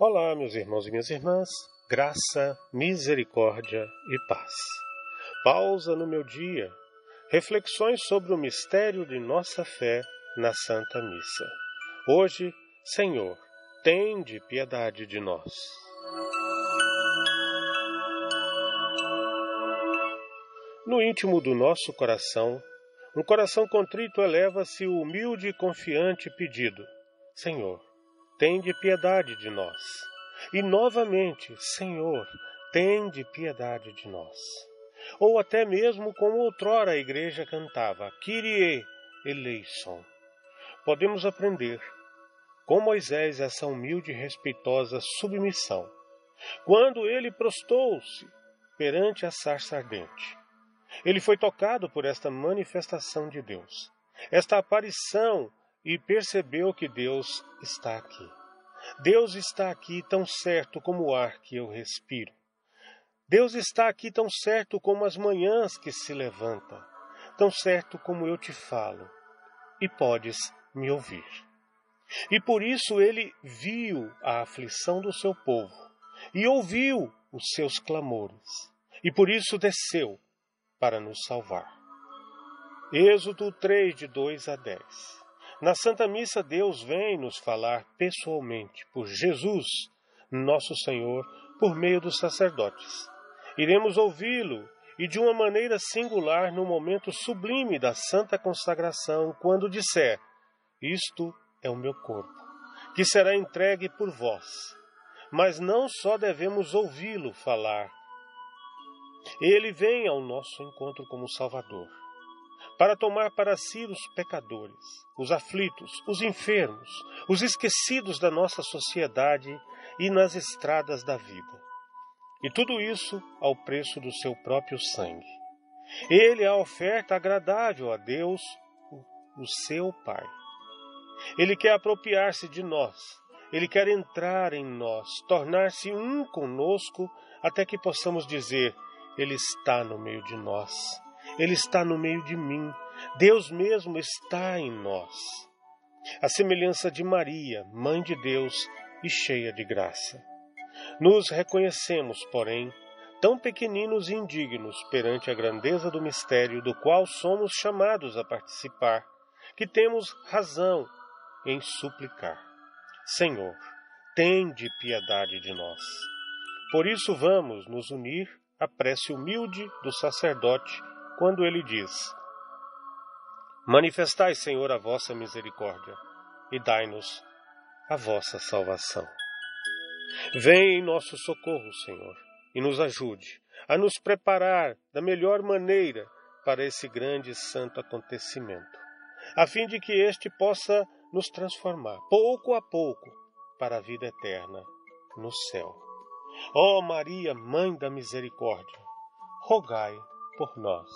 Olá, meus irmãos e minhas irmãs, graça, misericórdia e paz. Pausa no meu dia, reflexões sobre o mistério de nossa fé na Santa Missa. Hoje, Senhor, tende piedade de nós. No íntimo do nosso coração, um coração contrito eleva-se o humilde e confiante pedido: Senhor, tende piedade de nós. E novamente, Senhor, tende piedade de nós. Ou até mesmo como outrora a igreja cantava, Kyrie eleison. Podemos aprender com Moisés essa humilde e respeitosa submissão, quando ele prostou-se perante a sarça ardente. Ele foi tocado por esta manifestação de Deus, esta aparição e percebeu que Deus está aqui. Deus está aqui tão certo como o ar que eu respiro. Deus está aqui tão certo como as manhãs que se levanta, tão certo como eu te falo, e podes me ouvir. E por isso ele viu a aflição do seu povo e ouviu os seus clamores, e por isso desceu para nos salvar. Êxodo 3, de 2 a 10. Na Santa Missa, Deus vem nos falar pessoalmente por Jesus, nosso Senhor, por meio dos sacerdotes. Iremos ouvi-lo e de uma maneira singular no momento sublime da santa consagração, quando disser: Isto é o meu corpo, que será entregue por vós. Mas não só devemos ouvi-lo falar, ele vem ao nosso encontro como Salvador para tomar para si os pecadores, os aflitos, os enfermos, os esquecidos da nossa sociedade e nas estradas da vida. E tudo isso ao preço do seu próprio sangue. Ele é a oferta agradável a Deus, o seu Pai. Ele quer apropriar-se de nós, ele quer entrar em nós, tornar-se um conosco, até que possamos dizer: Ele está no meio de nós ele está no meio de mim. Deus mesmo está em nós. A semelhança de Maria, mãe de Deus e cheia de graça. Nos reconhecemos, porém, tão pequeninos e indignos perante a grandeza do mistério do qual somos chamados a participar, que temos razão em suplicar. Senhor, tende piedade de nós. Por isso vamos nos unir à prece humilde do sacerdote quando ele diz: Manifestai, Senhor, a vossa misericórdia e dai-nos a vossa salvação. Vem em nosso socorro, Senhor, e nos ajude a nos preparar da melhor maneira para esse grande e santo acontecimento, a fim de que este possa nos transformar, pouco a pouco, para a vida eterna no céu. Ó oh Maria, Mãe da Misericórdia, rogai por nós.